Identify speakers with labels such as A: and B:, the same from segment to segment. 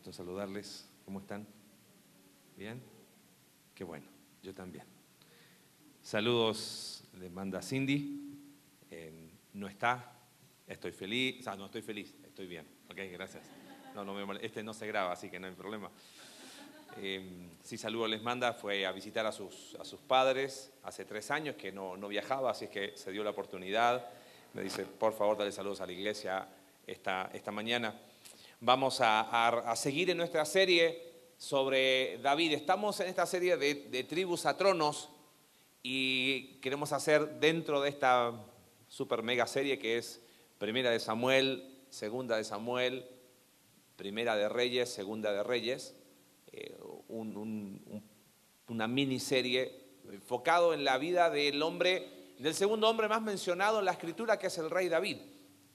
A: gusto saludarles. ¿Cómo están? ¿Bien? Qué bueno, yo también. Saludos les manda Cindy. Eh, no está, estoy feliz. O sea, no estoy feliz, estoy bien. Ok, gracias. No, no me Este no se graba, así que no hay problema. Eh, sí, saludos les manda. Fue a visitar a sus, a sus padres hace tres años que no, no viajaba, así es que se dio la oportunidad. Me dice, por favor, dale saludos a la iglesia esta, esta mañana. Vamos a, seguir en nuestra serie sobre David. Estamos en esta serie de, tribus a tronos y queremos hacer dentro de esta super mega serie que es Primera de Samuel, Segunda de Samuel, Primera de Reyes, Segunda de Reyes, eh, una miniserie enfocado en la vida del hombre, del segundo hombre más mencionado en la escritura, que es el rey David.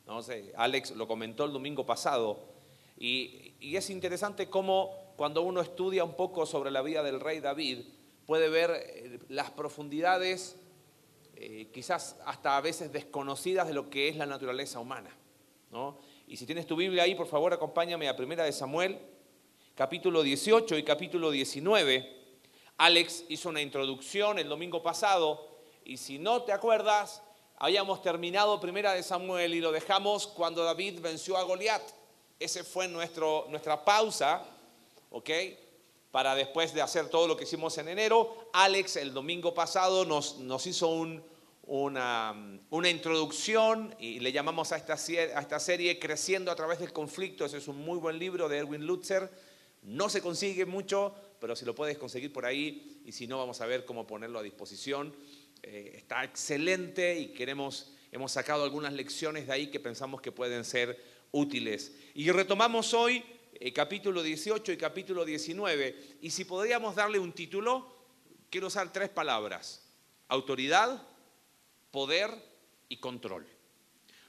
A: No sé, Alex lo comentó el domingo pasado. Y, es interesante cómo cuando uno estudia un poco sobre la vida del rey David, puede ver eh, las profundidades, eh, quizás hasta a veces desconocidas de lo que es la naturaleza humana. Y si tienes tu Biblia ahí, por favor, acompáñame a Primera de Samuel, capítulo 18 y capítulo 19. Alex hizo una introducción el domingo pasado y si no te acuerdas, habíamos terminado Primera de Samuel y lo dejamos cuando David venció a Goliat. Ese fue nuestro, nuestra pausa, ¿ok? Para después de hacer todo lo que hicimos en enero, Alex el domingo pasado nos, nos hizo una, una, introducción y le llamamos a esta, a esta serie Creciendo a través del conflicto. Ese es un muy buen libro de Erwin Lutzer. No se consigue mucho, pero si lo puedes conseguir por ahí y si no, vamos a ver cómo ponerlo a disposición. Eh, está excelente y queremos, hemos sacado algunas lecciones de ahí que pensamos que pueden ser útiles. Y retomamos hoy eh, capítulo 18 y capítulo 19. Y si podríamos darle un título, quiero usar tres palabras. Autoridad, poder y control.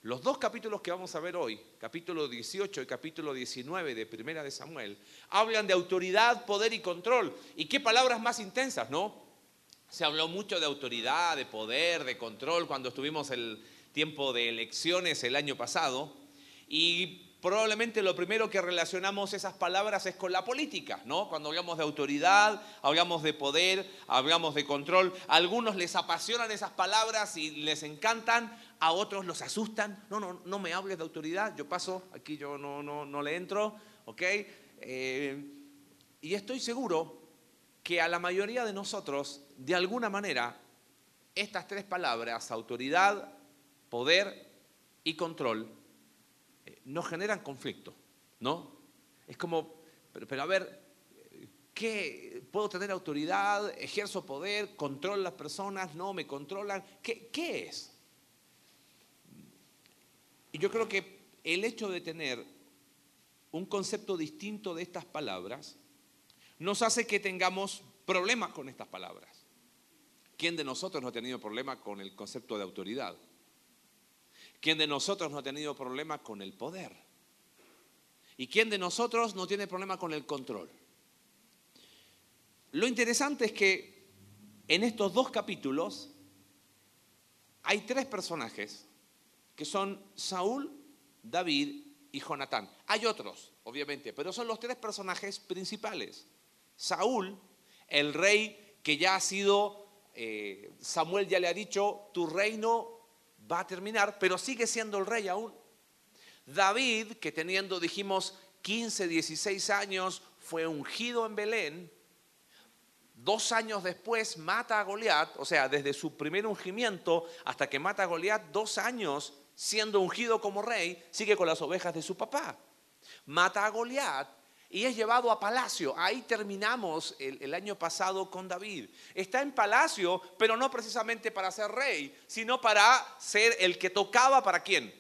A: Los dos capítulos que vamos a ver hoy, capítulo 18 y capítulo 19 de Primera de Samuel, hablan de autoridad, poder y control. ¿Y qué palabras más intensas, no? Se habló mucho de autoridad, de poder, de control cuando estuvimos el tiempo de elecciones el año pasado. Y probablemente lo primero que relacionamos esas palabras es con la política, ¿no? Cuando hablamos de autoridad, hablamos de poder, hablamos de control. A algunos les apasionan esas palabras y les encantan, a otros los asustan. No, no, no me hables de autoridad, yo paso, aquí yo no, no, no le entro, ¿ok? Eh, y estoy seguro que a la mayoría de nosotros, de alguna manera, estas tres palabras, autoridad, poder y control, nos generan conflicto, ¿no? Es como, pero, a ver, ¿qué? ¿Puedo tener autoridad? ¿Ejerzo poder? ¿Controlo las personas? ¿No me controlan? ¿Qué, qué es? Y yo creo que el hecho de tener un concepto distinto de estas palabras nos hace que tengamos problemas con estas palabras. ¿Quién de nosotros no ha tenido problema con el concepto de autoridad? ¿Quién de nosotros no ha tenido problema con el poder? ¿Y quién de nosotros no tiene problema con el control? Lo interesante es que en estos dos capítulos hay tres personajes que son Saúl, David y Jonatán. Hay otros, obviamente, pero son los tres personajes principales. Saúl, el rey que ya ha sido, eh, Samuel ya le ha dicho, tu reino va a terminar, pero sigue siendo el rey aún. David, que teniendo, dijimos, 15, 16 años, fue ungido en Belén, dos años después mata a Goliat, o sea, desde su primer ungimiento hasta que mata a Goliat, dos años siendo ungido como rey, sigue con las ovejas de su papá. Mata a Goliat y es llevado a palacio. Ahí terminamos el, año pasado con David. Está en palacio, pero no precisamente para ser rey, sino para ser el que tocaba para quién?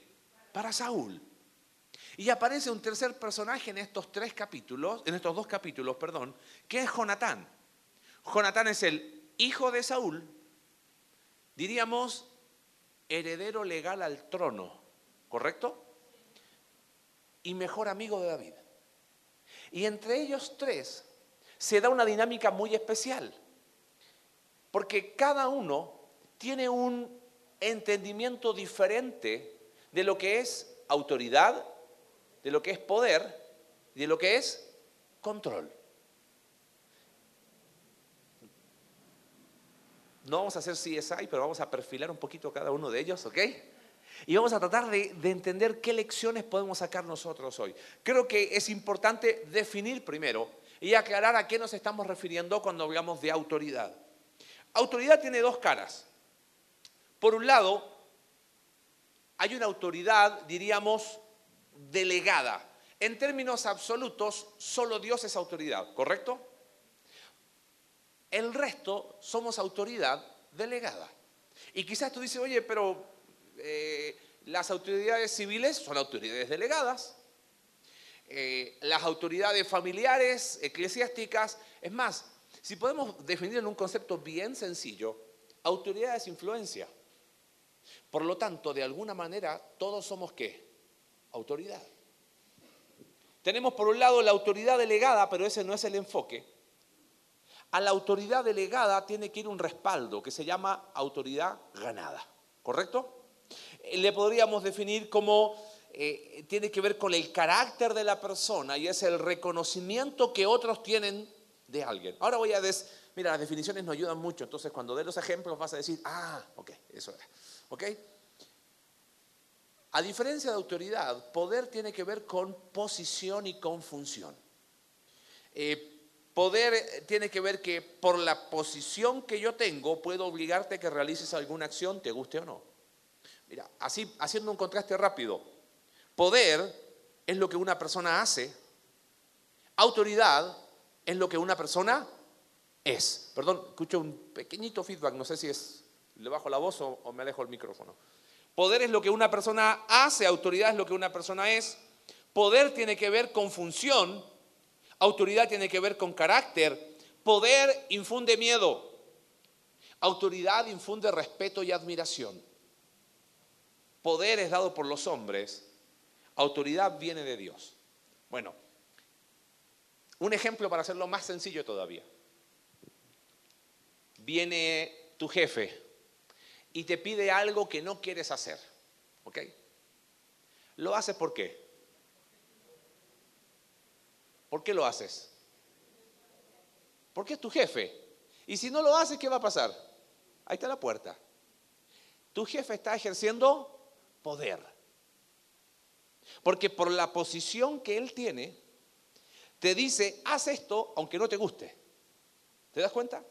A: Para Saúl. Y aparece un tercer personaje en estos tres capítulos, en estos dos capítulos, perdón, que es Jonatán. Jonatán es el hijo de Saúl, diríamos heredero legal al trono, ¿correcto? Y mejor amigo de David. Y entre ellos tres se da una dinámica muy especial, porque cada uno tiene un entendimiento diferente de lo que es autoridad, de lo que es poder y de lo que es control. No vamos a hacer CSI, pero vamos a perfilar un poquito cada uno de ellos, ¿ok? Y vamos a tratar de, de, entender qué lecciones podemos sacar nosotros hoy. Creo que es importante definir primero y aclarar a qué nos estamos refiriendo cuando hablamos de autoridad. Autoridad tiene dos caras. Por un lado, hay una autoridad, diríamos, delegada. En términos absolutos, solo Dios es autoridad, ¿correcto? El resto somos autoridad delegada. Y quizás tú dices, oye, pero eh, las autoridades civiles son autoridades delegadas. Eh, las autoridades familiares, eclesiásticas, es más, si podemos definir en un concepto bien sencillo, autoridad es influencia. Por lo tanto, de alguna manera, todos somos qué? Autoridad. Tenemos por un lado la autoridad delegada, pero ese no es el enfoque. A la autoridad delegada tiene que ir un respaldo que se llama autoridad ganada. ¿Correcto? Eh, le podríamos definir como eh, tiene que ver con el carácter de la persona y es el reconocimiento que otros tienen de alguien. Ahora voy a decir, mira, las definiciones nos ayudan mucho, entonces cuando dé los ejemplos vas a decir, ah, ok, eso era. ¿Ok? A diferencia de autoridad, poder tiene que ver con posición y con función. Eh, poder tiene que ver que por la posición que yo tengo puedo obligarte a que realices alguna acción, te guste o no. Mira, así haciendo un contraste rápido, poder es lo que una persona hace, autoridad es lo que una persona es. Perdón, escucho un pequeñito feedback, no sé si es, le bajo la voz o, o me alejo el micrófono. Poder es lo que una persona hace, autoridad es lo que una persona es. Poder tiene que ver con función, autoridad tiene que ver con carácter. Poder infunde miedo, autoridad infunde respeto y admiración. Poder es dado por los hombres, autoridad viene de Dios. Bueno, un ejemplo para hacerlo más sencillo todavía. Viene tu jefe y te pide algo que no quieres hacer. ¿Ok? ¿Lo haces por qué? ¿Por qué lo haces? Porque es tu jefe. Y si no lo haces, ¿qué va a pasar? Ahí está la puerta. Tu jefe está ejerciendo Porque por la posición que él tiene, te dice, haz esto aunque no te guste. ¿Te das cuenta?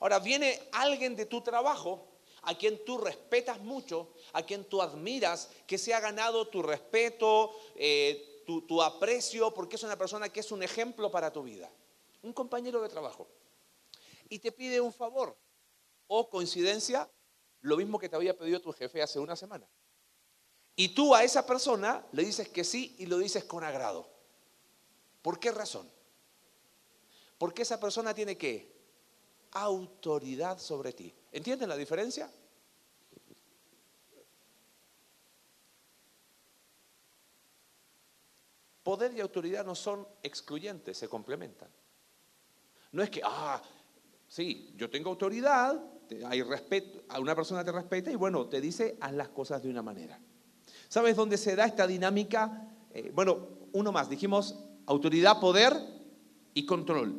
A: Ahora viene alguien de tu trabajo a quien tú respetas mucho, a quien tú admiras, que se ha ganado tu respeto, eh, tu aprecio, porque es una persona que es un ejemplo para tu vida. Un compañero de trabajo. Y te pide un favor. O coincidencia, lo mismo que te había pedido tu jefe hace una semana. Y tú a esa persona le dices que sí y lo dices con agrado. ¿Por qué razón? Porque esa persona tiene que autoridad sobre ti. ¿Entienden la diferencia? Poder y autoridad no son excluyentes, se complementan. No es que, ah, sí, yo tengo autoridad, hay respeto, a una persona te respeta y bueno, te dice, haz las cosas de una manera. ¿Sabes dónde se da esta dinámica? Eh, bueno, uno más, dijimos autoridad, poder y control.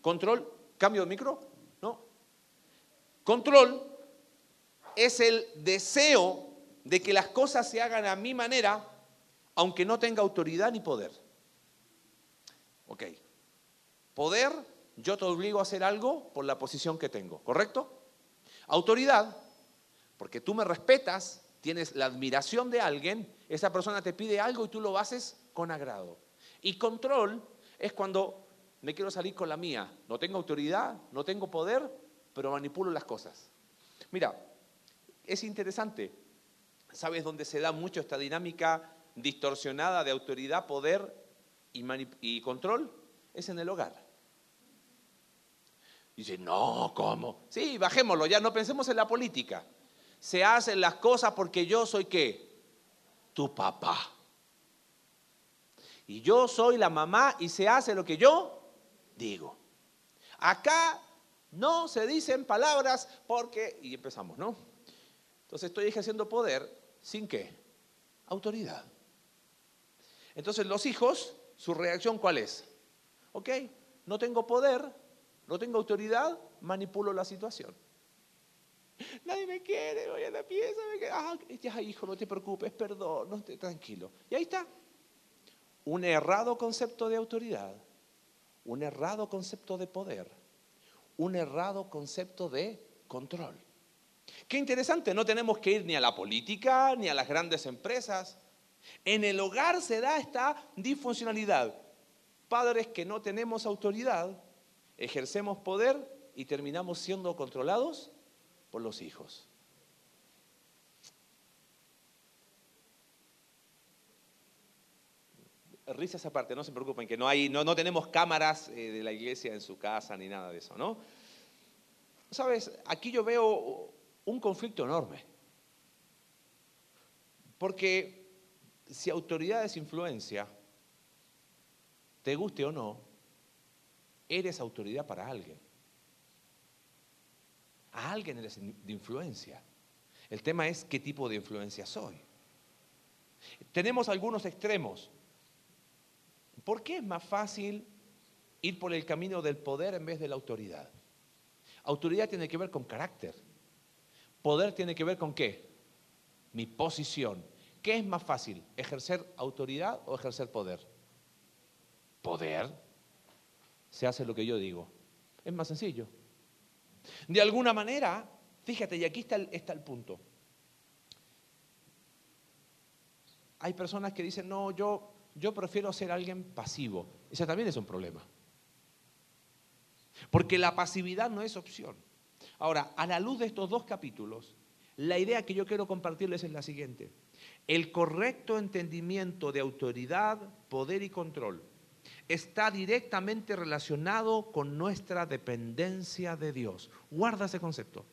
A: Control, cambio de micro. Control es el deseo de que las cosas se hagan a mi manera, aunque no tenga autoridad ni poder. Ok. Poder, yo te obligo a hacer algo por la posición que tengo, ¿correcto? Autoridad, porque tú me respetas, tienes la admiración de alguien, esa persona te pide algo y tú lo haces con agrado. Y control es cuando me quiero salir con la mía. No tengo autoridad, no tengo poder, pero manipulo las cosas. Mira, es interesante. ¿Sabes dónde se da mucho esta dinámica distorsionada de autoridad, poder y, control? Es en el hogar. Dice, no, ¿cómo? Sí, bajémoslo, ya no pensemos en la política. Se hacen las cosas porque yo soy qué? Tu papá. Y yo soy la mamá y se hace lo que yo digo. Acá no se dicen palabras porque... Y empezamos, ¿no? Entonces estoy ejerciendo poder sin qué? Autoridad. Entonces los hijos, su reacción cuál es? ¿ok? No tengo poder, no tengo autoridad, manipulo la situación. Nadie me quiere, voy a la pieza, me ah, ya hijo, no te preocupes, perdón, no tranquilo. Y ahí está. Un errado concepto de autoridad, un errado concepto de poder, un errado concepto de control. Qué interesante, no tenemos que ir ni a la política ni a las grandes empresas. En el hogar se da esta disfuncionalidad. Padres que no tenemos autoridad, ejercemos poder y terminamos siendo controlados por los hijos. Risas aparte, no se preocupen, que no, hay, no, no tenemos cámaras eh, de la iglesia en su casa ni nada de eso, ¿no? Sabes, aquí yo veo un conflicto enorme. Porque si autoridad es influencia, te guste o no, eres autoridad para alguien. Alguien de influencia. El tema es qué tipo de influencia soy. Tenemos algunos extremos. ¿Por qué es más fácil ir por el camino del poder en vez de la autoridad? Autoridad tiene que ver con carácter. Poder tiene que ver con qué? Mi posición. ¿Qué es más fácil? ¿Ejercer autoridad o ejercer poder? Poder. Se hace lo que yo digo. Es más sencillo. De alguna manera, fíjate, y aquí está el, está el punto. Hay personas que dicen, no, yo, yo prefiero ser alguien pasivo. Ese también es un problema. Porque la pasividad no es opción. Ahora, a la luz de estos dos capítulos, la idea que yo quiero compartirles es la siguiente. El correcto entendimiento de autoridad, poder y control está directamente relacionado con nuestra dependencia de Dios. Guarda ese concepto.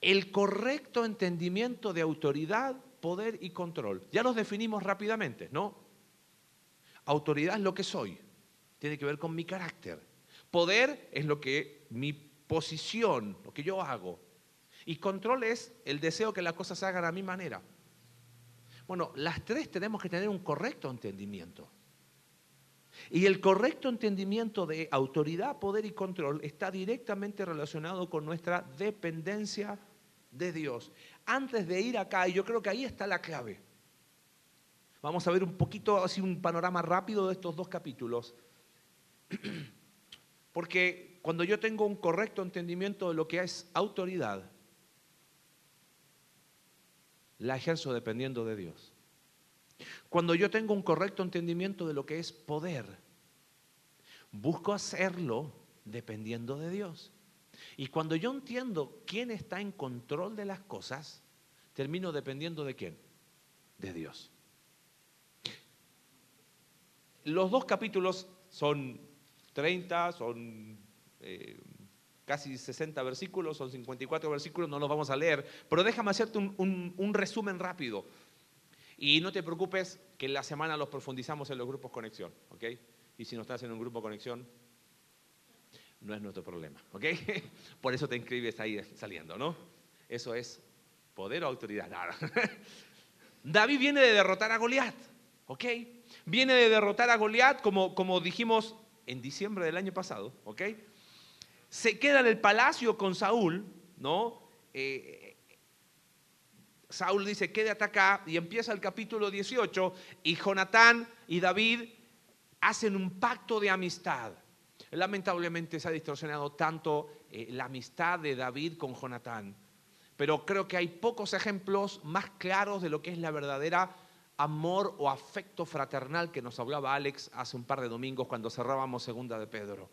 A: El correcto entendimiento de autoridad, poder y control. Ya los definimos rápidamente, ¿no? Autoridad es lo que soy, tiene que ver con mi carácter. Poder es lo que mi posición, lo que yo hago. Y control es el deseo que las cosas se hagan a mi manera. Bueno, las tres tenemos que tener un correcto entendimiento. Y el correcto entendimiento de autoridad, poder y control está directamente relacionado con nuestra dependencia de Dios. Antes de ir acá, y yo creo que ahí está la clave. Vamos a ver un poquito, así un panorama rápido de estos dos capítulos. Porque cuando yo tengo un correcto entendimiento de lo que es autoridad, la ejerzo dependiendo de Dios. Cuando yo tengo un correcto entendimiento de lo que es poder, busco hacerlo dependiendo de Dios. Y cuando yo entiendo quién está en control de las cosas, termino dependiendo de quién? De Dios. Los dos capítulos son 30, son eh, casi 60 versículos, son 54 versículos, no los vamos a leer, pero déjame hacerte un, resumen rápido. Y no te preocupes que en la semana los profundizamos en los grupos conexión, ¿ok? Y si no estás en un grupo conexión, no es nuestro problema, ¿ok? Por eso te inscribes ahí saliendo, ¿no? Eso es poder o autoridad. David viene de derrotar a Goliat, ¿ok? Viene de derrotar a Goliat, como, como dijimos en diciembre del año pasado, ¿ok? Se queda en el palacio con Saúl, ¿no? Eh, Saúl dice, quédate acá, y empieza el capítulo 18, y Jonatán y David hacen un pacto de amistad. Lamentablemente se ha distorsionado tanto eh, la amistad de David con Jonatán, pero creo que hay pocos ejemplos más claros de lo que es la verdadera amor o afecto fraternal que nos hablaba Alex hace un par de domingos cuando cerrábamos segunda de Pedro.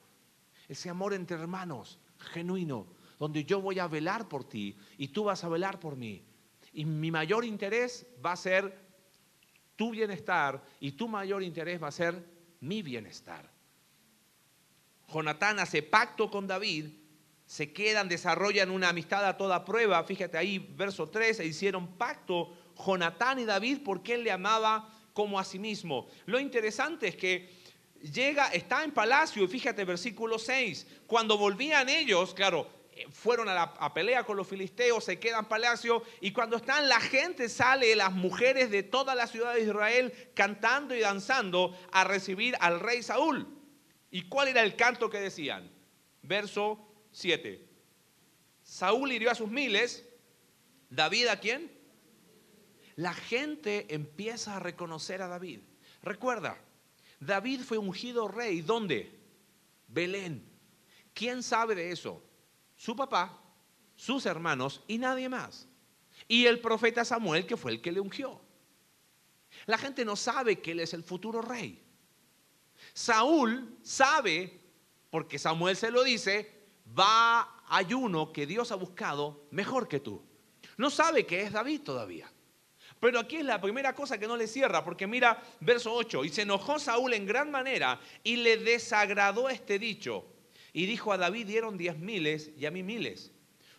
A: Ese amor entre hermanos, genuino, donde yo voy a velar por ti y tú vas a velar por mí. Y mi mayor interés va a ser tu bienestar y tu mayor interés va a ser mi bienestar. Jonatán hace pacto con David, se quedan, desarrollan una amistad a toda prueba. Fíjate ahí, verso 3, se hicieron pacto Jonatán y David porque él le amaba como a sí mismo. Lo interesante es que llega, está en palacio y fíjate versículo 6, cuando volvían ellos, claro, fueron a pelea con los filisteos, se quedan en palacio y cuando están la gente sale, las mujeres de toda la ciudad de Israel cantando y danzando a recibir al rey Saúl. ¿Y cuál era el canto que decían? Verso 7. Saúl hirió a sus miles, David a quién? La gente empieza a reconocer a David. Recuerda, David fue ungido rey. ¿Dónde? Belén. ¿Quién sabe de eso? Su papá, sus hermanos y nadie más. Y el profeta Samuel, que fue el que le ungió. La gente no sabe que él es el futuro rey. Saúl sabe, porque Samuel se lo dice, va hay uno que Dios ha buscado mejor que tú. No sabe que es David todavía. Pero aquí es la primera cosa que no le cierra, porque mira verso 8, y se enojó Saúl en gran manera y le desagradó este dicho. Y dijo a David, dieron diez miles y a mí miles.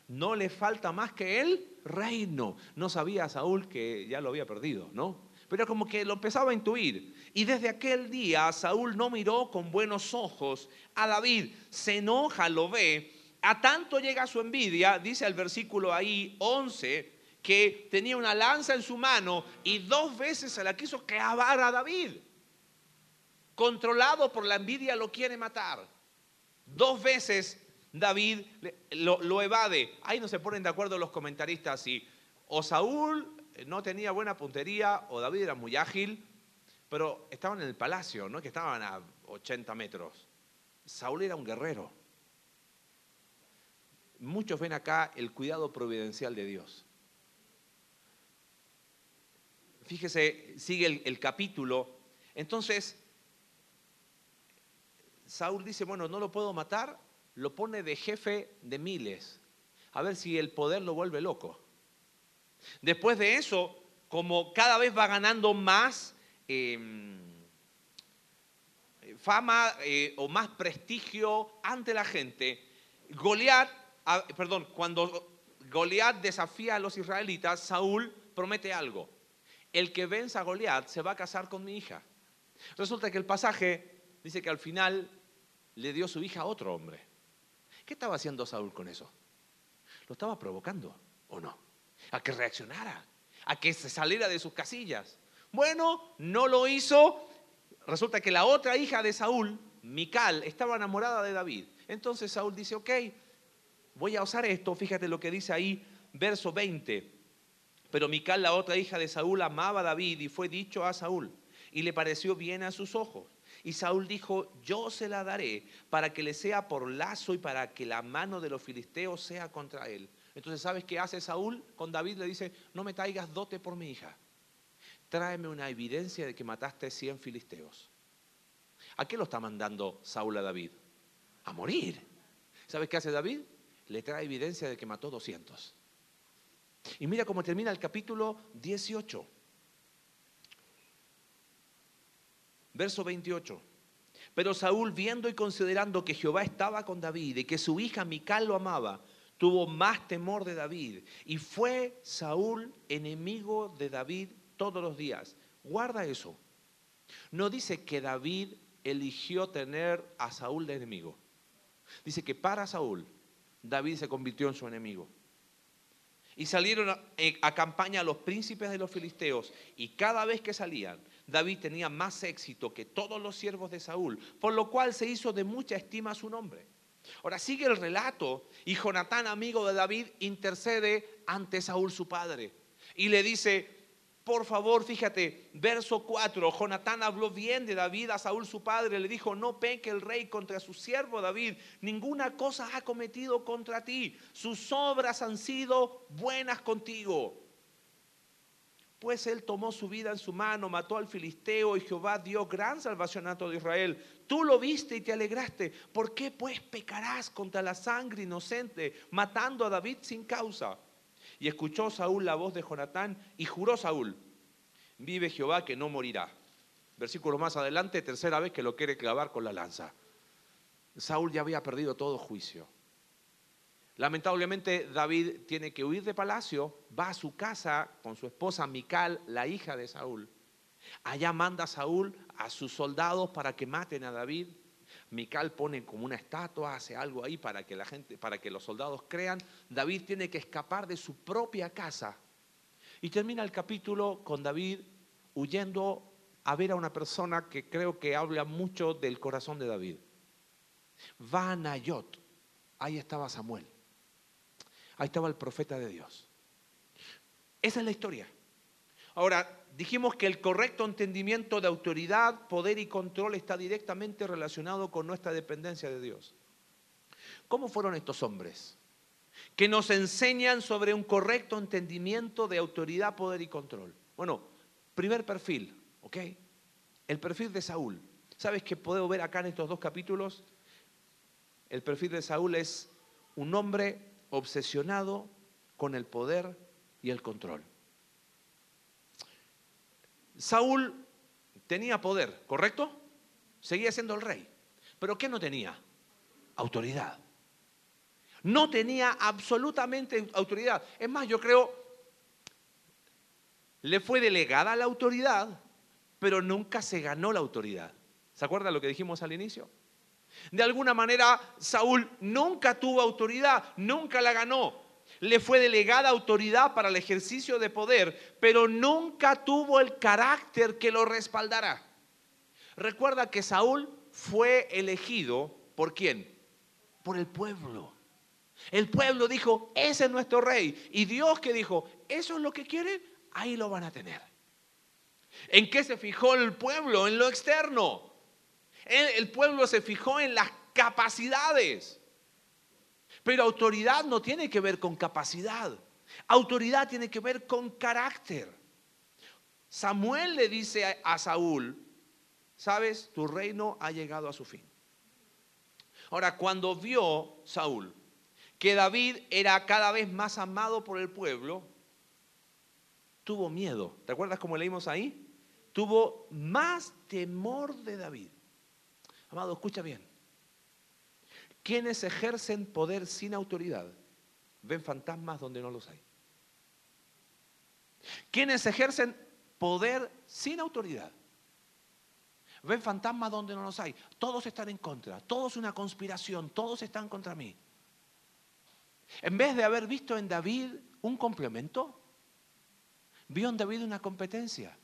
A: No le falta más que el reino. No sabía Saúl que ya lo había perdido, ¿no? Pero como que lo empezaba a intuir. Y desde aquel día Saúl no miró con buenos ojos a David. Se enoja, lo ve. A tanto llega su envidia, dice el versículo ahí 11, que tenía una lanza en su mano y dos veces se la quiso clavar a David. Controlado por la envidia lo quiere matar. Dos veces David lo, evade. Ahí no se ponen de acuerdo los comentaristas si o Saúl no tenía buena puntería o David era muy ágil, pero estaban en el palacio, no que estaban a 80 metros. Saúl era un guerrero. Muchos ven acá el cuidado providencial de Dios. Fíjese, sigue el, capítulo. Entonces, Saúl dice, bueno, no lo puedo matar, lo pone de jefe de miles, a ver si el poder lo vuelve loco. Después de eso, como cada vez va ganando más em, fama eh, o más prestigio ante la gente, Goliat, ah, perdón, cuando Goliat desafía a los israelitas, Saúl promete algo el que venza a Goliat se va a casar con mi hija. Resulta que el pasaje dice que al final le dio su hija a otro hombre. ¿Qué estaba haciendo Saúl con eso? Lo estaba provocando, ¿o no? A que reaccionara, a que se saliera de sus casillas. Bueno, no lo hizo. Resulta que la otra hija de Saúl, Mical, estaba enamorada de David. Entonces Saúl dice, ok, voy a usar esto. Fíjate lo que dice ahí, verso 20. Pero Mical, la otra hija de Saúl, amaba a David y fue dicho a Saúl y le pareció bien a sus ojos. Y Saúl dijo, yo se la daré para que le sea por lazo y para que la mano de los filisteos sea contra él. Entonces, ¿sabes qué hace Saúl con David? Le dice, no me traigas dote por mi hija. Tráeme una evidencia de que mataste 100 filisteos. ¿A qué lo está mandando Saúl a David? A morir. ¿Sabes qué hace David? Le trae evidencia de que mató 200. Y mira cómo termina el capítulo 18. Verso 28. Pero Saúl, viendo y considerando que Jehová estaba con David y que su hija Mical lo amaba, tuvo más temor de David. Y fue Saúl enemigo de David todos los días. Guarda eso. No dice que David eligió tener a Saúl de enemigo. Dice que para Saúl, David se convirtió en su enemigo. Y salieron eh, a, campaña los príncipes de los filisteos. Y cada vez que salían, David tenía más éxito que todos los siervos de Saúl, por lo cual se hizo de mucha estima su nombre. Ahora sigue el relato y Jonatán, amigo de David, intercede ante Saúl su padre y le dice, por favor, fíjate, verso 4, Jonatán habló bien de David a Saúl su padre, le dijo, no peque el rey contra su siervo David, ninguna cosa ha cometido contra ti, sus obras han sido buenas contigo. Pues él tomó su vida en su mano, mató al filisteo y Jehová dio gran salvación a Israel. Tú lo viste y te alegraste. ¿Por qué pues pecarás contra la sangre inocente, matando a David sin causa? Y escuchó Saúl la voz de Jonatán y juró Saúl, vive Jehová que no morirá. Versículo más adelante, tercera vez que lo quiere clavar con la lanza. Saúl ya había perdido todo juicio. Lamentablemente David tiene que huir de palacio, va a su casa con su esposa Mical, la hija de Saúl. Allá manda Saúl a sus soldados para que maten a David. Mical pone como una estatua, hace algo ahí para que la gente, para que los soldados crean. David tiene que escapar de su propia casa. Y termina el capítulo con David huyendo a ver a una persona que creo que habla mucho del corazón de David. Va a Nayot. Ahí estaba Samuel. Ahí estaba el profeta de Dios. Esa es la historia. Ahora, dijimos que el correcto entendimiento de autoridad, poder y control está directamente relacionado con nuestra dependencia de Dios. ¿Cómo fueron estos hombres? Que nos enseñan sobre un correcto entendimiento de autoridad, poder y control. Bueno, primer perfil, ¿ok? El perfil de Saúl. ¿Sabes qué puedo ver acá en estos dos capítulos? El perfil de Saúl es un hombre obsesionado con el poder y el control. Saúl tenía poder, ¿correcto? Seguía siendo el rey. Pero ¿qué no tenía? Autoridad. No tenía absolutamente autoridad. Es más, yo creo, le fue delegada la autoridad, pero nunca se ganó la autoridad. ¿Se acuerda lo que dijimos al inicio? De alguna manera, Saúl nunca tuvo autoridad, nunca la ganó. Le fue delegada autoridad para el ejercicio de poder, pero nunca tuvo el carácter que lo respaldara. Recuerda que Saúl fue elegido por quién? Por el pueblo. El pueblo dijo, ese es nuestro rey. Y Dios que dijo, eso es lo que quieren, ahí lo van a tener. ¿En qué se fijó el pueblo? En lo externo. El, pueblo se fijó en las capacidades. Pero autoridad no tiene que ver con capacidad. Autoridad tiene que ver con carácter. Samuel le dice a Saúl, sabes, tu reino ha llegado a su fin. Ahora, cuando vio Saúl que David era cada vez más amado por el pueblo, tuvo miedo. ¿Te acuerdas cómo leímos ahí? Tuvo más temor de David. Amado, escucha bien. Quienes ejercen poder sin autoridad ven fantasmas donde no los hay. Quienes ejercen poder sin autoridad ven fantasmas donde no los hay. Todos están en contra, todos una conspiración, todos están contra mí. En vez de haber visto en David un complemento, vio en David una competencia.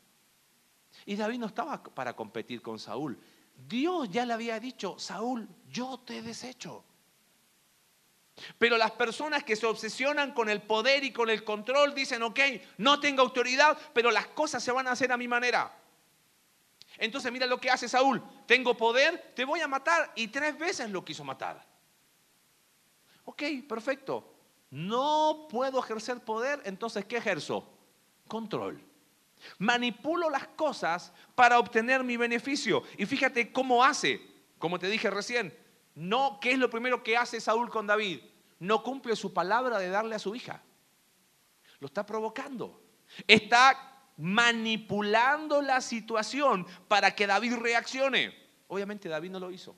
A: Y David no estaba para competir con Saúl, Dios ya le había dicho, Saúl, yo te desecho. Pero las personas que se obsesionan con el poder y con el control dicen, ok, no tengo autoridad, pero las cosas se van a hacer a mi manera. Entonces mira lo que hace Saúl, tengo poder, te voy a matar y tres veces lo quiso matar. Ok, perfecto. No puedo ejercer poder, entonces ¿qué ejerzo? Control. Manipulo las cosas para obtener mi beneficio. Y fíjate cómo hace, como te dije recién, no, ¿qué es lo primero que hace Saúl con David? No cumple su palabra de darle a su hija. Lo está provocando. Está manipulando la situación para que David reaccione. Obviamente David no lo hizo.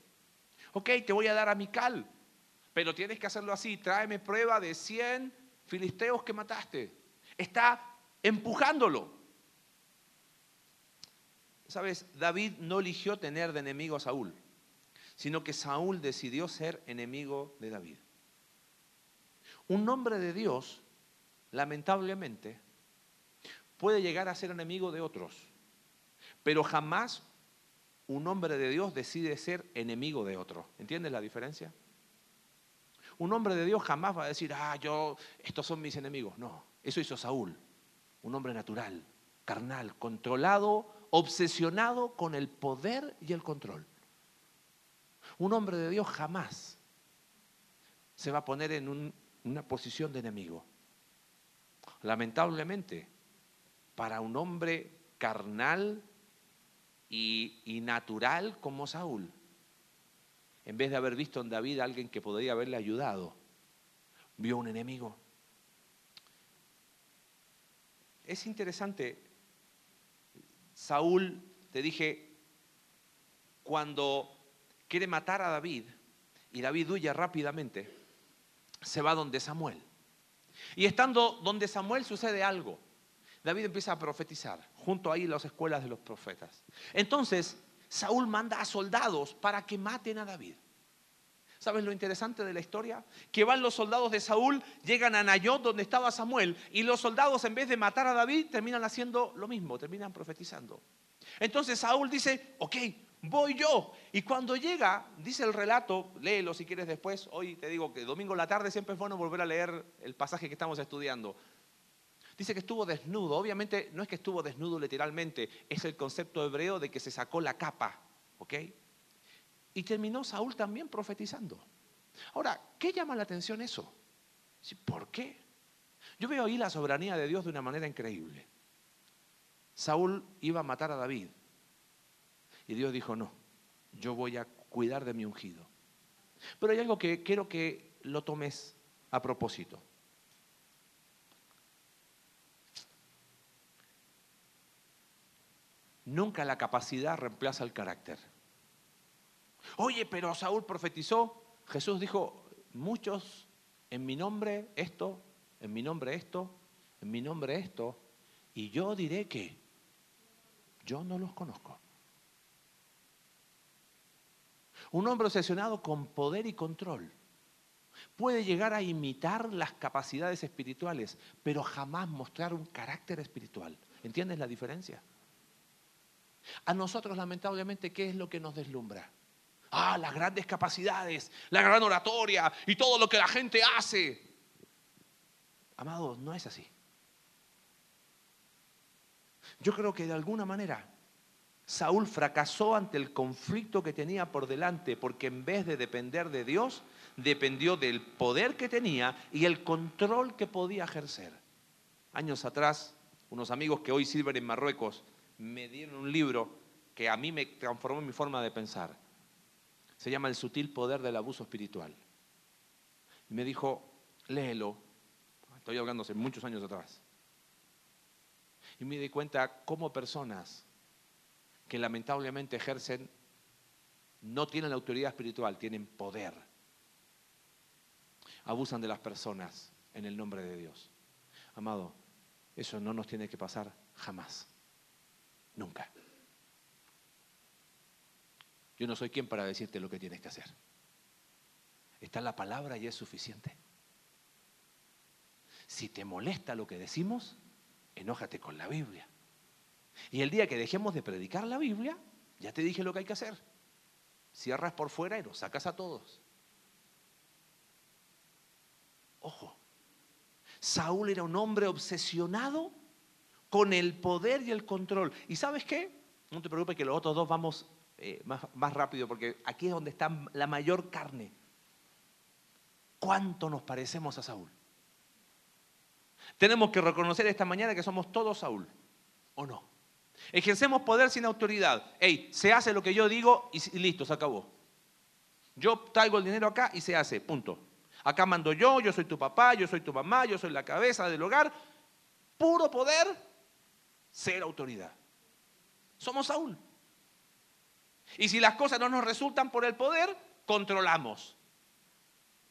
A: Ok, te voy a dar a Mical, pero tienes que hacerlo así. Tráeme prueba de 100 filisteos que mataste. Está empujándolo. Sabes, David no eligió tener de enemigo a Saúl, sino que Saúl decidió ser enemigo de David. Un hombre de Dios, lamentablemente, puede llegar a ser enemigo de otros, pero jamás un hombre de Dios decide ser enemigo de otro. ¿Entiendes la diferencia? Un hombre de Dios jamás va a decir, ah, yo, estos son mis enemigos. No, eso hizo Saúl, un hombre natural, carnal, controlado obsesionado con el poder y el control. Un hombre de Dios jamás se va a poner en una posición de enemigo. Lamentablemente, para un hombre carnal y, y, natural como Saúl, en vez de haber visto en David a alguien que podría haberle ayudado, vio un enemigo. Es interesante Saúl, te dije, cuando quiere matar a David y David huye rápidamente, se va donde Samuel. Y estando donde Samuel sucede algo. David empieza a profetizar, junto ahí las escuelas de los profetas. Entonces, Saúl manda a soldados para que maten a David. ¿Sabes lo interesante de la historia? Que van los soldados de Saúl, llegan a Nayot donde estaba Samuel, y los soldados en vez de matar a David terminan haciendo lo mismo, terminan profetizando. Entonces Saúl dice, ok, voy yo. Y cuando llega, dice el relato, léelo si quieres después, hoy te digo que domingo en la tarde siempre es bueno volver a leer el pasaje que estamos estudiando. Dice que estuvo desnudo, obviamente no es que estuvo desnudo literalmente, es el concepto hebreo de que se sacó la capa, ¿ok? Y terminó Saúl también profetizando. Ahora, ¿qué llama la atención eso? ¿Por qué? Yo veo ahí la soberanía de Dios de una manera increíble. Saúl iba a matar a David. Y Dios dijo, no, yo voy a cuidar de mi ungido. Pero hay algo que quiero que lo tomes a propósito. Nunca la capacidad reemplaza el carácter. Oye, pero Saúl profetizó. Jesús dijo, muchos en mi nombre esto, en mi nombre esto, en mi nombre esto, y yo diré que yo no los conozco. Un hombre obsesionado con poder y control puede llegar a imitar las capacidades espirituales, pero jamás mostrar un carácter espiritual. ¿Entiendes la diferencia? A nosotros, lamentablemente, ¿qué es lo que nos deslumbra? Ah, las grandes capacidades, la gran oratoria y todo lo que la gente hace. Amados, no es así. Yo creo que de alguna manera Saúl fracasó ante el conflicto que tenía por delante porque en vez de depender de Dios, dependió del poder que tenía y el control que podía ejercer. Años atrás, unos amigos que hoy sirven en Marruecos me dieron un libro que a mí me transformó mi forma de pensar. Se llama El sutil poder del abuso espiritual. Y me dijo, léelo. Estoy hablando hace muchos años atrás. Y me di cuenta cómo personas que lamentablemente ejercen, no tienen autoridad espiritual, tienen poder. Abusan de las personas en el nombre de Dios. Amado, eso no nos tiene que pasar jamás. Nunca. Yo no soy quien para decirte lo que tienes que hacer. Está la palabra y es suficiente. Si te molesta lo que decimos, enójate con la Biblia. Y el día que dejemos de predicar la Biblia, ya te dije lo que hay que hacer. Cierras por fuera y los sacas a todos. Ojo, Saúl era un hombre obsesionado con el poder y el control. ¿Y sabes qué? No te preocupes que los otros dos vamos eh, más, más rápido porque aquí es donde está la mayor carne. ¿Cuánto nos parecemos a Saúl? Tenemos que reconocer esta mañana que somos todos Saúl, ¿o no? Ejercemos poder sin autoridad. Ey, se hace lo que yo digo y listo, se acabó. Yo traigo el dinero acá y se hace, punto. Acá mando yo, yo soy tu papá, yo soy tu mamá, yo soy la cabeza del hogar. Puro poder, ser autoridad. Somos Saúl. Y si las cosas no nos resultan por el poder, controlamos.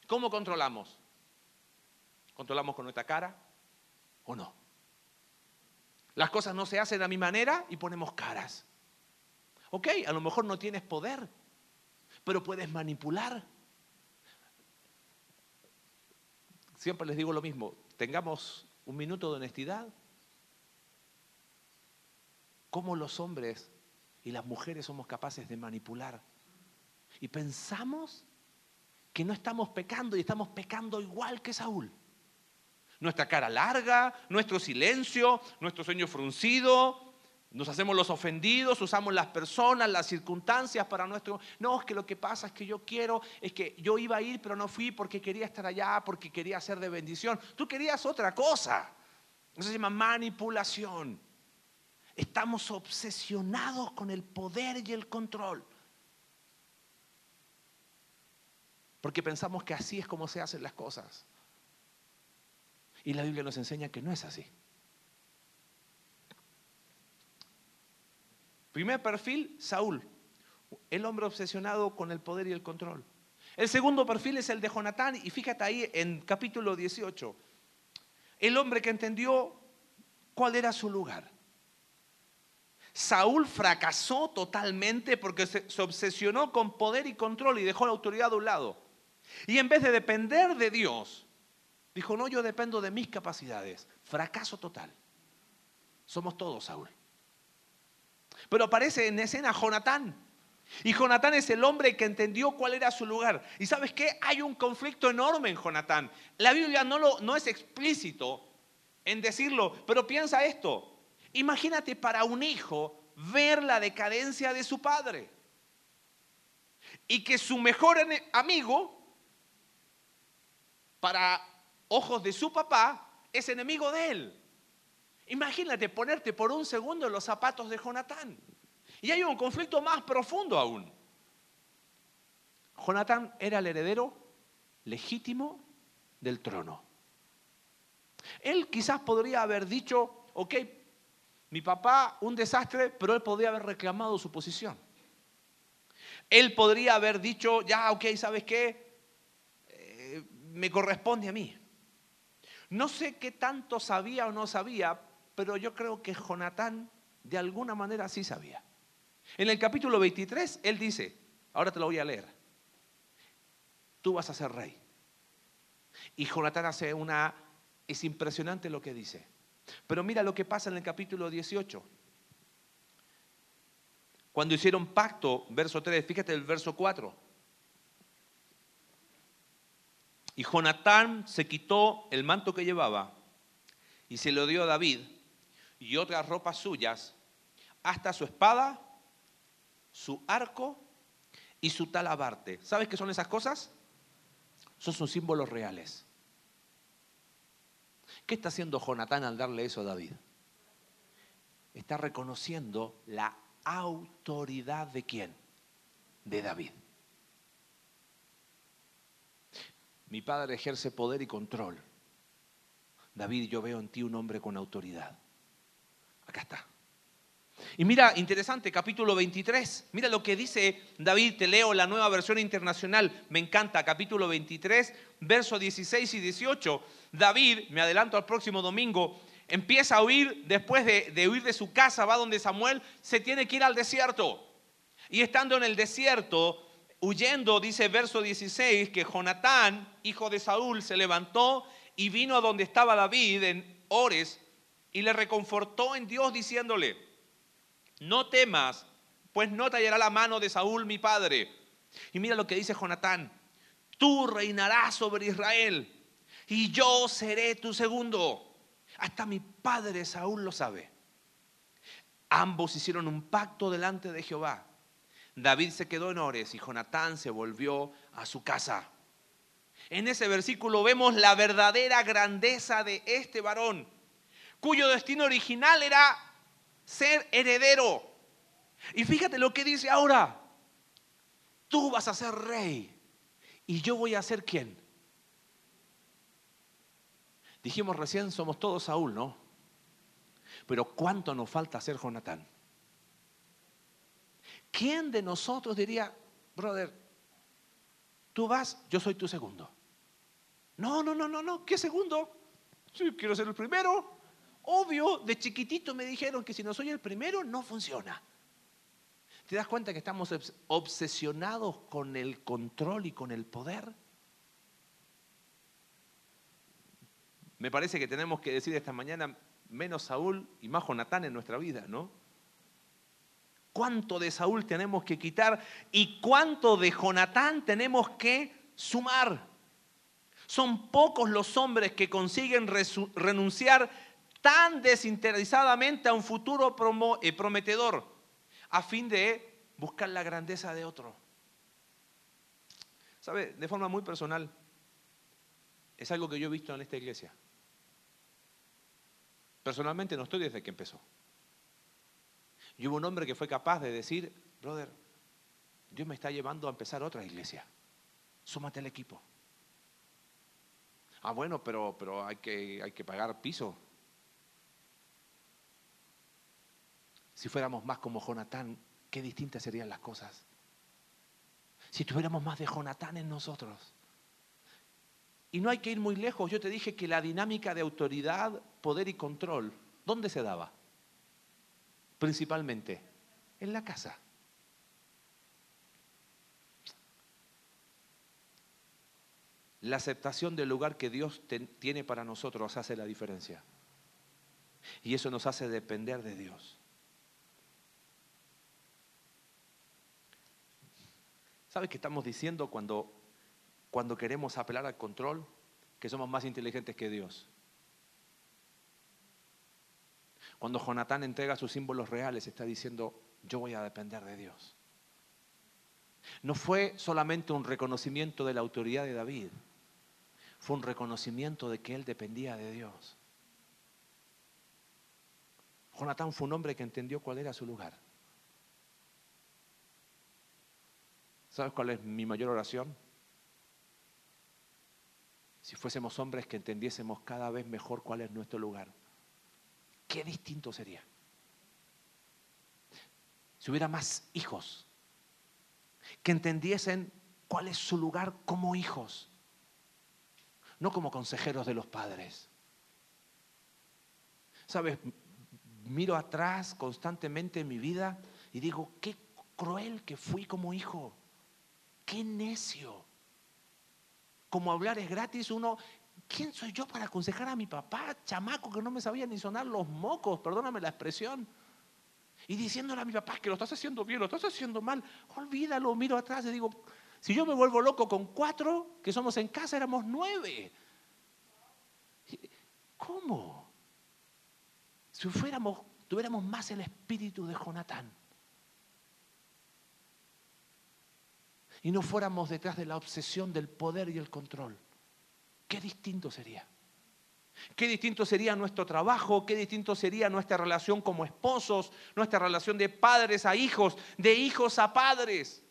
A: ¿Cómo controlamos? ¿Controlamos con nuestra cara o no? Las cosas no se hacen a mi manera y ponemos caras. Ok, a lo mejor no tienes poder, pero puedes manipular. Siempre les digo lo mismo, tengamos un minuto de honestidad. ¿Cómo los hombres y las mujeres somos capaces de manipular? Y pensamos que no estamos pecando y estamos pecando igual que Saúl. Nuestra cara larga, nuestro silencio, nuestro sueño fruncido, nos hacemos los ofendidos, usamos las personas, las circunstancias para nuestro... No, es que lo que pasa es que yo quiero, es que yo iba a ir, pero no fui porque quería estar allá, porque quería ser de bendición. Tú querías otra cosa. Eso se llama manipulación. Estamos obsesionados con el poder y el control. Porque pensamos que así es como se hacen las cosas. Y la Biblia nos enseña que no es así. Primer perfil, Saúl, el hombre obsesionado con el poder y el control. El segundo perfil es el de Jonatán y fíjate ahí en capítulo 18, el hombre que entendió cuál era su lugar. Saúl fracasó totalmente porque se, se, obsesionó con poder y control y dejó la autoridad de un lado. Y en vez de depender de Dios, Dijo, no, yo dependo de mis capacidades. Fracaso total. Somos todos, Saúl. Pero aparece en escena Jonatán. Y Jonatán es el hombre que entendió cuál era su lugar. Y sabes qué? Hay un conflicto enorme en Jonatán. La Biblia no, lo, no es explícito en decirlo, pero piensa esto. Imagínate para un hijo ver la decadencia de su padre. Y que su mejor amigo, para ojos de su papá, es enemigo de él. Imagínate ponerte por un segundo en los zapatos de Jonatán. Y hay un conflicto más profundo aún. Jonatán era el heredero legítimo del trono. Él quizás podría haber dicho, ok, mi papá un desastre, pero él podría haber reclamado su posición. Él podría haber dicho, ya, ok, ¿sabes qué? Eh, me corresponde a mí. No sé qué tanto sabía o no sabía, pero yo creo que Jonatán de alguna manera sí sabía. En el capítulo 23, él dice, ahora te lo voy a leer, tú vas a ser rey. Y Jonatán hace una, es impresionante lo que dice. Pero mira lo que pasa en el capítulo 18. Cuando hicieron pacto, verso 3, fíjate el verso 4. Y Jonatán se quitó el manto que llevaba y se lo dio a David y otras ropas suyas, hasta su espada, su arco y su talabarte. ¿Sabes qué son esas cosas? Son sus símbolos reales. ¿Qué está haciendo Jonatán al darle eso a David? Está reconociendo la autoridad de quién? De David. Mi padre ejerce poder y control. David, yo veo en ti un hombre con autoridad. Acá está. Y mira, interesante, capítulo 23. Mira lo que dice David, te leo la nueva versión internacional, me encanta, capítulo 23, versos 16 y 18. David, me adelanto al próximo domingo, empieza a huir, después de, huir de su casa, va donde Samuel, se tiene que ir al desierto. Y estando en el desierto, huyendo, dice verso 16, que Jonatán, hijo de Saúl, se levantó y vino a donde estaba David en Ores y le reconfortó en Dios diciéndole, no temas, pues no tallará la mano de Saúl mi padre. Y mira lo que dice Jonatán, tú reinarás sobre Israel y yo seré tu segundo. Hasta mi padre Saúl lo sabe. Ambos hicieron un pacto delante de Jehová. David se quedó en Ores y Jonatán se volvió a su casa. En ese versículo vemos la verdadera grandeza de este varón, cuyo destino original era ser heredero. Y fíjate lo que dice ahora. Tú vas a ser rey y yo voy a ser quién. Dijimos recién, somos todos Saúl, ¿no? Pero ¿cuánto nos falta ser Jonatán? ¿Quién de nosotros diría, brother, tú vas, yo soy tu segundo? No, no, no, no, no, ¿qué segundo? Sí, quiero ser el primero. Obvio, de chiquitito me dijeron que si no soy el primero, no funciona. ¿Te das cuenta que estamos obsesionados con el control y con el poder? Me parece que tenemos que decir esta mañana menos Saúl y más Jonatán en nuestra vida, ¿no? ¿Cuánto de Saúl tenemos que quitar y cuánto de Jonatán tenemos que sumar? Son pocos los hombres que consiguen renunciar tan desinteresadamente a un futuro eh, prometedor a fin de buscar la grandeza de otro. ¿Sabe? De forma muy personal, es algo que yo he visto en esta iglesia. Personalmente no estoy desde que empezó. Y hubo un hombre que fue capaz de decir, brother, Dios me está llevando a empezar otra iglesia. Súmate al equipo. Ah, bueno, pero, pero hay, que, hay que pagar piso. Si fuéramos más como Jonatán, qué distintas serían las cosas. Si tuviéramos más de Jonatán en nosotros. Y no hay que ir muy lejos. Yo te dije que la dinámica de autoridad, poder y control, ¿dónde se daba? Principalmente en la casa. La aceptación del lugar que Dios tiene para nosotros hace la diferencia. Y eso nos hace depender de Dios. ¿Sabes qué estamos diciendo cuando, cuando queremos apelar al control? Que somos más inteligentes que Dios. Cuando Jonatán entrega sus símbolos reales, está diciendo, yo voy a depender de Dios. No fue solamente un reconocimiento de la autoridad de David, fue un reconocimiento de que él dependía de Dios. Jonatán fue un hombre que entendió cuál era su lugar. ¿Sabes cuál es mi mayor oración? Si fuésemos hombres que entendiésemos cada vez mejor cuál es nuestro lugar, qué distinto sería. Si hubiera más hijos que entendiesen cuál es su lugar como hijos, no como consejeros de los padres. ¿Sabes? Miro atrás constantemente en mi vida y digo, qué cruel que fui como hijo, qué necio. Como hablar es gratis, uno, ¿quién soy yo para aconsejar a mi papá, chamaco, que no me sabía ni sonar los mocos, perdóname la expresión? Y diciéndole a mi papá que lo estás haciendo bien, lo estás haciendo mal, olvídalo, miro atrás y digo, si yo me vuelvo loco con cuatro, que somos en casa, éramos nueve. ¿Cómo? Si fuéramos, tuviéramos más el espíritu de Jonatán. Y no fuéramos detrás de la obsesión del poder y el control. Qué distinto sería. Qué distinto sería nuestro trabajo, qué distinto sería nuestra relación como esposos, nuestra relación de padres a hijos, de hijos a padres.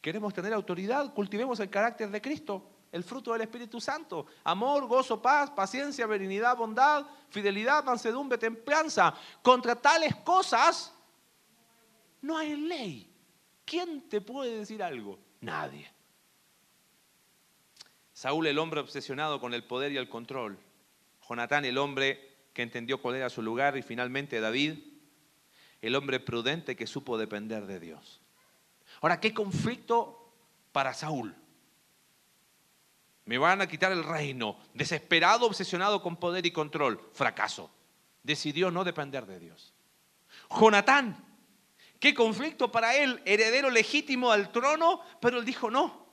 A: ¿Queremos tener autoridad? Cultivemos el carácter de Cristo, el fruto del Espíritu Santo. Amor, gozo, paz, paciencia, benignidad, bondad, fidelidad, mansedumbre, templanza. Contra tales cosas no hay ley. ¿Quién te puede decir algo? Nadie. Saúl el hombre obsesionado con el poder y el control. Jonatán el hombre que entendió cuál era su lugar y finalmente David el hombre prudente que supo depender de Dios. Ahora, ¿qué conflicto para Saúl? Me van a quitar el reino, desesperado, obsesionado con poder y control, fracaso. Decidió no depender de Dios. Jonatán, qué conflicto para él, heredero legítimo al trono, pero él dijo no,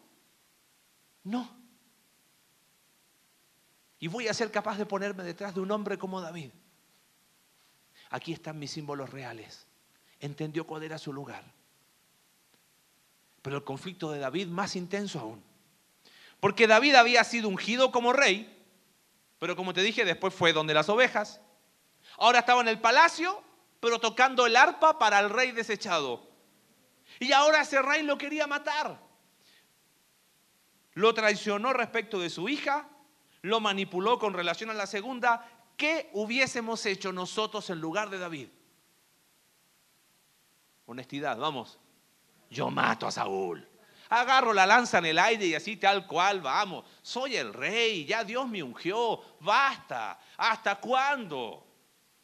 A: no. Y voy a ser capaz de ponerme detrás de un hombre como David. Aquí están mis símbolos reales. Entendió cuál era su lugar. Pero el conflicto de David más intenso aún. Porque David había sido ungido como rey, pero como te dije, después fue donde las ovejas. Ahora estaba en el palacio, pero tocando el arpa para el rey desechado. Y ahora ese rey lo quería matar. Lo traicionó respecto de su hija, lo manipuló con relación a la segunda, ¿qué hubiésemos hecho nosotros en lugar de David? Honestidad, vamos. Yo mato a Saúl. Agarro la lanza en el aire y así tal cual, vamos. Soy el rey, ya Dios me ungió. Basta. ¿Hasta cuándo?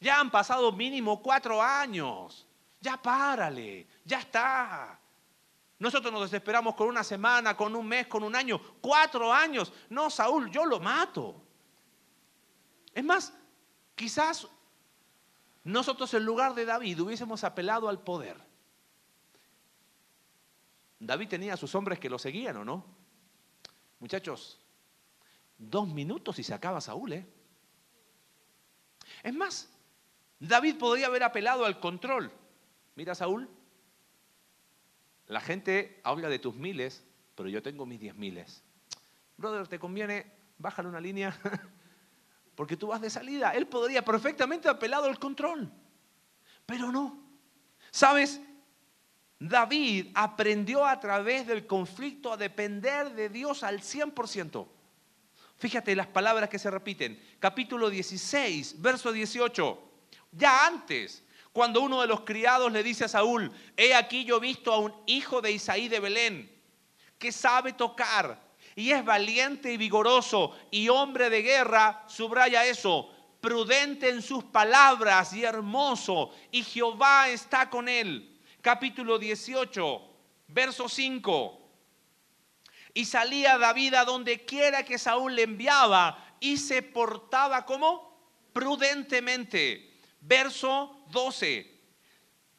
A: Ya han pasado mínimo cuatro años. Ya párale, ya está. Nosotros nos desesperamos con una semana, con un mes, con un año, cuatro años. No, Saúl, yo lo mato. Es más, quizás nosotros en lugar de David hubiésemos apelado al poder. David tenía a sus hombres que lo seguían, ¿o no? Muchachos, dos minutos y se acaba Saúl, ¿eh? Es más, David podría haber apelado al control. Mira, Saúl, la gente habla de tus miles, pero yo tengo mis diez miles. Brother, te conviene, bájale una línea, porque tú vas de salida. Él podría perfectamente apelado al control, pero no. ¿Sabes? David aprendió a través del conflicto a depender de Dios al 100%. Fíjate las palabras que se repiten. Capítulo 16, verso 18. Ya antes, cuando uno de los criados le dice a Saúl, he aquí yo visto a un hijo de Isaí de Belén, que sabe tocar y es valiente y vigoroso y hombre de guerra, subraya eso, prudente en sus palabras y hermoso, y Jehová está con él. Capítulo 18, verso 5. Y salía David a donde quiera que Saúl le enviaba y se portaba como prudentemente Verso 12.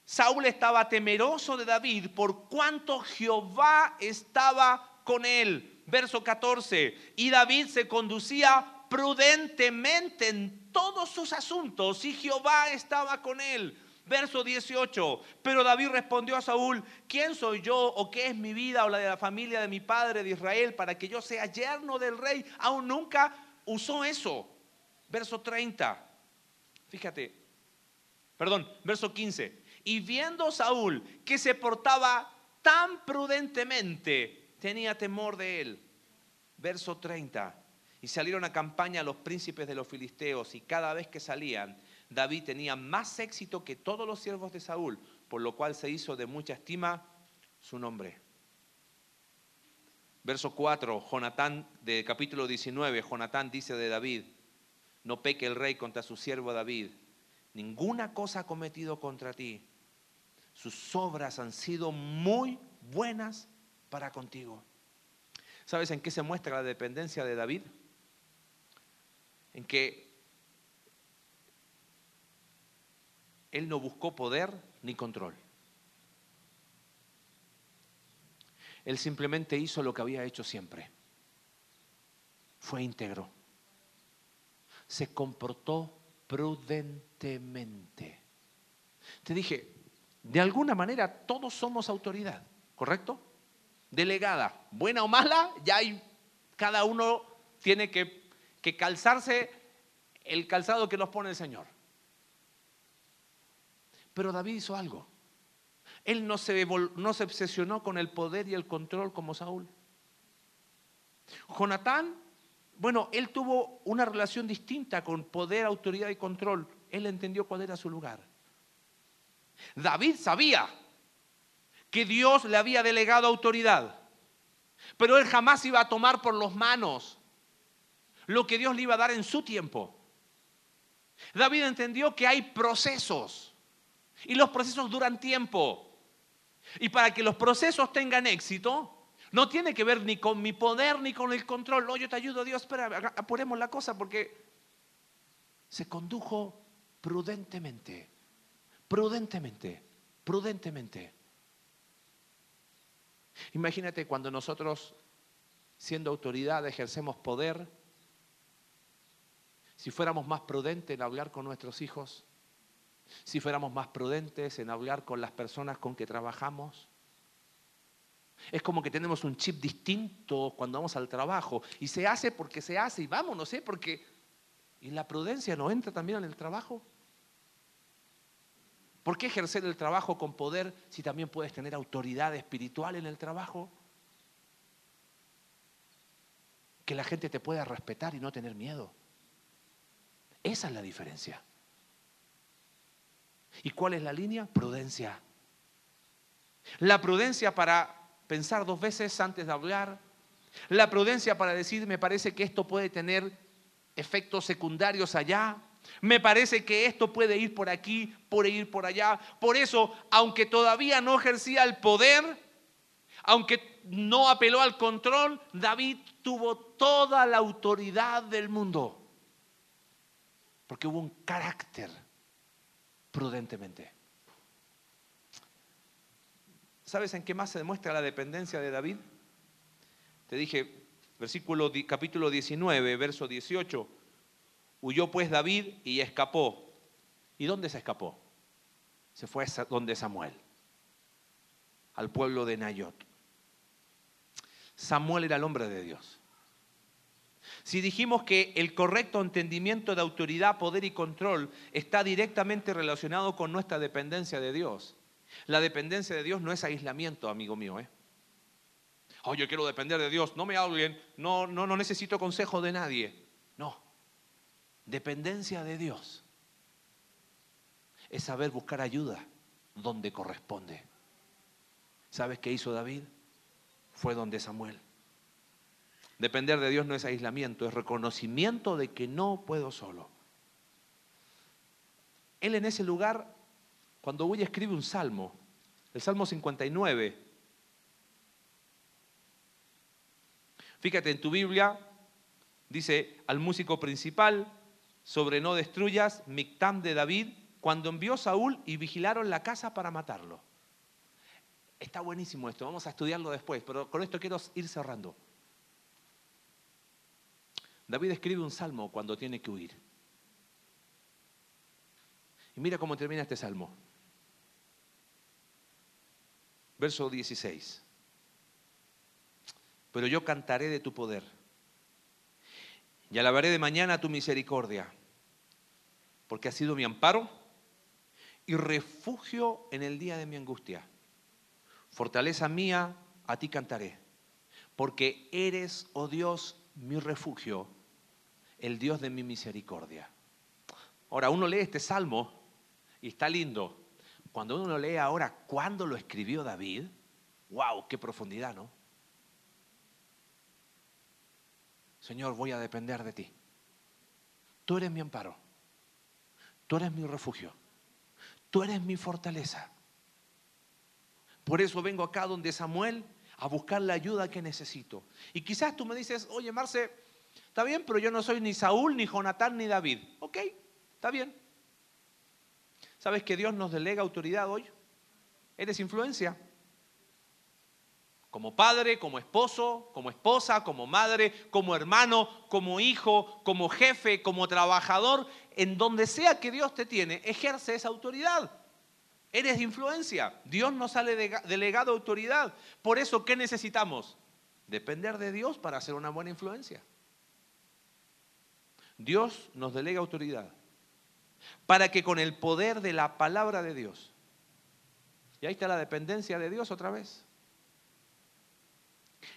A: Saúl estaba temeroso de David por cuanto Jehová estaba con él. Verso 14. Y David se conducía prudentemente en todos sus asuntos y Jehová estaba con él. Verso 18. Pero David respondió a Saúl, ¿quién soy yo o qué es mi vida o la de la familia de mi padre de Israel para que yo sea yerno del rey? Aún nunca usó eso. Verso 30. Fíjate. Perdón, verso 15. Y viendo Saúl que se portaba tan prudentemente, tenía temor de él. Verso 30. Y salieron a campaña los príncipes de los filisteos y cada vez que salían, David tenía más éxito que todos los siervos de Saúl, por lo cual se hizo de mucha estima su nombre. Verso 4, Jonatán, de capítulo 19, Jonatán dice de David, no peque el rey contra su siervo David, ninguna cosa ha cometido contra ti, sus obras han sido muy buenas para contigo. ¿Sabes en qué se muestra la dependencia de David? En que él no buscó poder ni control. Él simplemente hizo lo que había hecho siempre. Fue íntegro. Se comportó prudentemente. Te dije, de alguna manera todos somos autoridad, ¿correcto? Delegada, buena o mala, ya hay, cada uno tiene que, que calzarse el calzado que nos pone el Señor. Pero David hizo algo. Él no se, no se obsesionó con el poder y el control como Saúl. Jonatán, bueno, él tuvo una relación distinta con poder, autoridad y control. Él entendió cuál era su lugar. David sabía que Dios le había delegado autoridad, pero él jamás iba a tomar por los manos lo que Dios le iba a dar en su tiempo. David entendió que hay procesos y los procesos duran tiempo. Y para que los procesos tengan éxito, no tiene que ver ni con mi poder ni con el control. No, yo te ayudo, Dios, espera, apuremos la cosa porque se condujo prudentemente prudentemente, prudentemente. Imagínate cuando nosotros, siendo autoridad, ejercemos poder, si fuéramos más prudentes en hablar con nuestros hijos, si fuéramos más prudentes en hablar con las personas con que trabajamos. Es como que tenemos un chip distinto cuando vamos al trabajo y se hace porque se hace y vamos, no sé, porque... ¿Y la prudencia no entra también en el trabajo? ¿Por qué ejercer el trabajo con poder si también puedes tener autoridad espiritual en el trabajo? Que la gente te pueda respetar y no tener miedo. Esa es la diferencia. ¿Y cuál es la línea? Prudencia. La prudencia para pensar dos veces antes de hablar. La prudencia para decir, me parece que esto puede tener efectos secundarios allá. Me parece que esto puede ir por aquí, puede ir por allá. Por eso, aunque todavía no ejercía el poder, aunque no apeló al control, David tuvo toda la autoridad del mundo. Porque hubo un carácter prudentemente. ¿Sabes en qué más se demuestra la dependencia de David? Te dije, versículo capítulo 19, verso 18 Huyó pues David y escapó. ¿Y dónde se escapó? Se fue a donde Samuel, al pueblo de Nayot. Samuel era el hombre de Dios. Si dijimos que el correcto entendimiento de autoridad, poder y control está directamente relacionado con nuestra dependencia de Dios, la dependencia de Dios no es aislamiento, amigo mío. ¿eh? Oh, yo quiero depender de Dios, no me hablen, no, no, no necesito consejo de nadie. No, Dependencia de Dios es saber buscar ayuda donde corresponde. ¿Sabes qué hizo David? Fue donde Samuel. Depender de Dios no es aislamiento, es reconocimiento de que no puedo solo. Él en ese lugar, cuando voy escribe un salmo, el Salmo 59. Fíjate en tu Biblia, dice al músico principal, sobre no destruyas, Mictam de David cuando envió Saúl y vigilaron la casa para matarlo. Está buenísimo esto, vamos a estudiarlo después, pero con esto quiero ir cerrando. David escribe un salmo cuando tiene que huir. Y mira cómo termina este salmo. Verso 16. Pero yo cantaré de tu poder y alabaré de mañana tu misericordia, porque has sido mi amparo y refugio en el día de mi angustia. Fortaleza mía, a ti cantaré, porque eres, oh Dios, mi refugio, el Dios de mi misericordia. Ahora, uno lee este salmo y está lindo. Cuando uno lee ahora cuándo lo escribió David, wow, qué profundidad, ¿no? Señor, voy a depender de ti. Tú eres mi amparo. Tú eres mi refugio. Tú eres mi fortaleza. Por eso vengo acá donde Samuel a buscar la ayuda que necesito. Y quizás tú me dices, oye Marce, está bien, pero yo no soy ni Saúl, ni Jonatán, ni David. Ok, está bien. ¿Sabes que Dios nos delega autoridad hoy? Eres influencia. Como padre, como esposo, como esposa, como madre, como hermano, como hijo, como jefe, como trabajador, en donde sea que Dios te tiene, ejerce esa autoridad. Eres influencia. Dios nos sale delegado autoridad. Por eso, ¿qué necesitamos? Depender de Dios para hacer una buena influencia. Dios nos delega autoridad para que con el poder de la palabra de Dios, y ahí está la dependencia de Dios otra vez,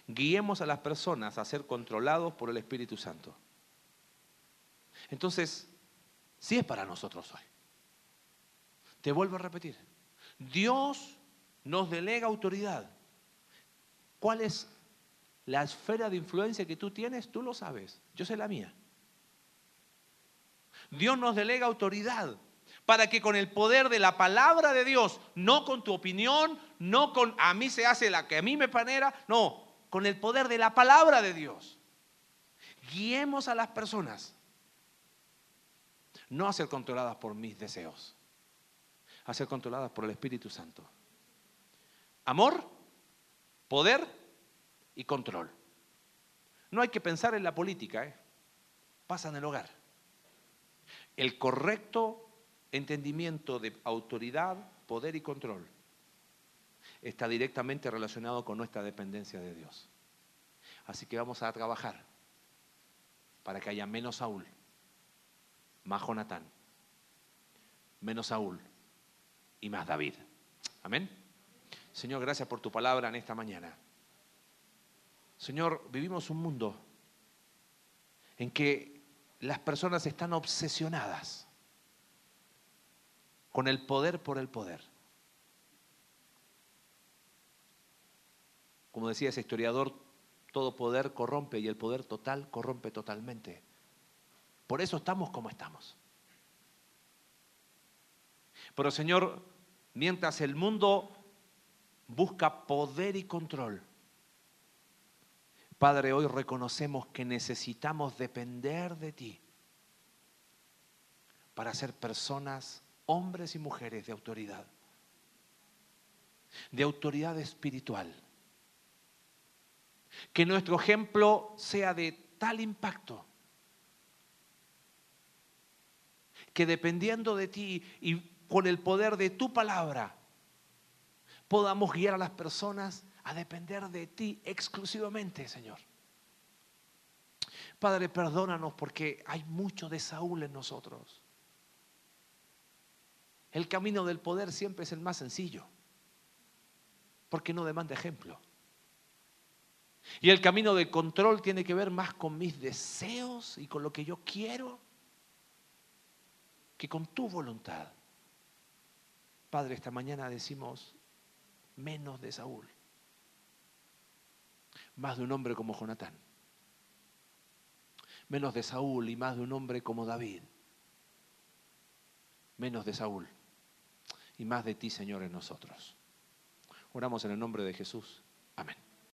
A: guiemos a las personas a ser controlados por el Espíritu Santo. Entonces, sí es para nosotros hoy. Te vuelvo a repetir. Dios nos delega autoridad. ¿Cuál es la esfera de influencia que tú tienes? Tú lo sabes. Yo sé la mía. Dios nos delega autoridad para que con el poder de la palabra de Dios, no con tu opinión, no con a mí se hace la que a mí me panera, no, con el poder de la palabra de Dios, guiemos a las personas no a ser controladas por mis deseos, a ser controladas por el Espíritu Santo. Amor, poder y control. No hay que pensar en la política, ¿eh? pasa en el hogar. El correcto entendimiento de autoridad, poder y control está directamente relacionado con nuestra dependencia de Dios. Así que vamos a trabajar para que haya menos Saúl, más Jonatán, menos Saúl y más David. Amén. Señor, gracias por tu palabra en esta mañana. Señor, vivimos un mundo en que las personas están obsesionadas con el poder por el poder. Como decía ese historiador, todo poder corrompe y el poder total corrompe totalmente. Por eso estamos como estamos. Pero Señor, mientras el mundo busca poder y control, Padre, hoy reconocemos que necesitamos depender de ti para ser personas, hombres y mujeres de autoridad, de autoridad espiritual. Que nuestro ejemplo sea de tal impacto que dependiendo de ti y con el poder de tu palabra, podamos guiar a las personas a depender de ti exclusivamente, Señor. Padre, perdónanos porque hay mucho de Saúl en nosotros. El camino del poder siempre es el más sencillo, porque no demanda ejemplo. Y el camino de control tiene que ver más con mis deseos y con lo que yo quiero que con tu voluntad. Padre, esta mañana decimos menos de Saúl, más de un hombre como Jonatán, menos de Saúl y más de un hombre como David, menos de Saúl y más de ti, Señor, en nosotros. Oramos en el nombre de Jesús. Amén.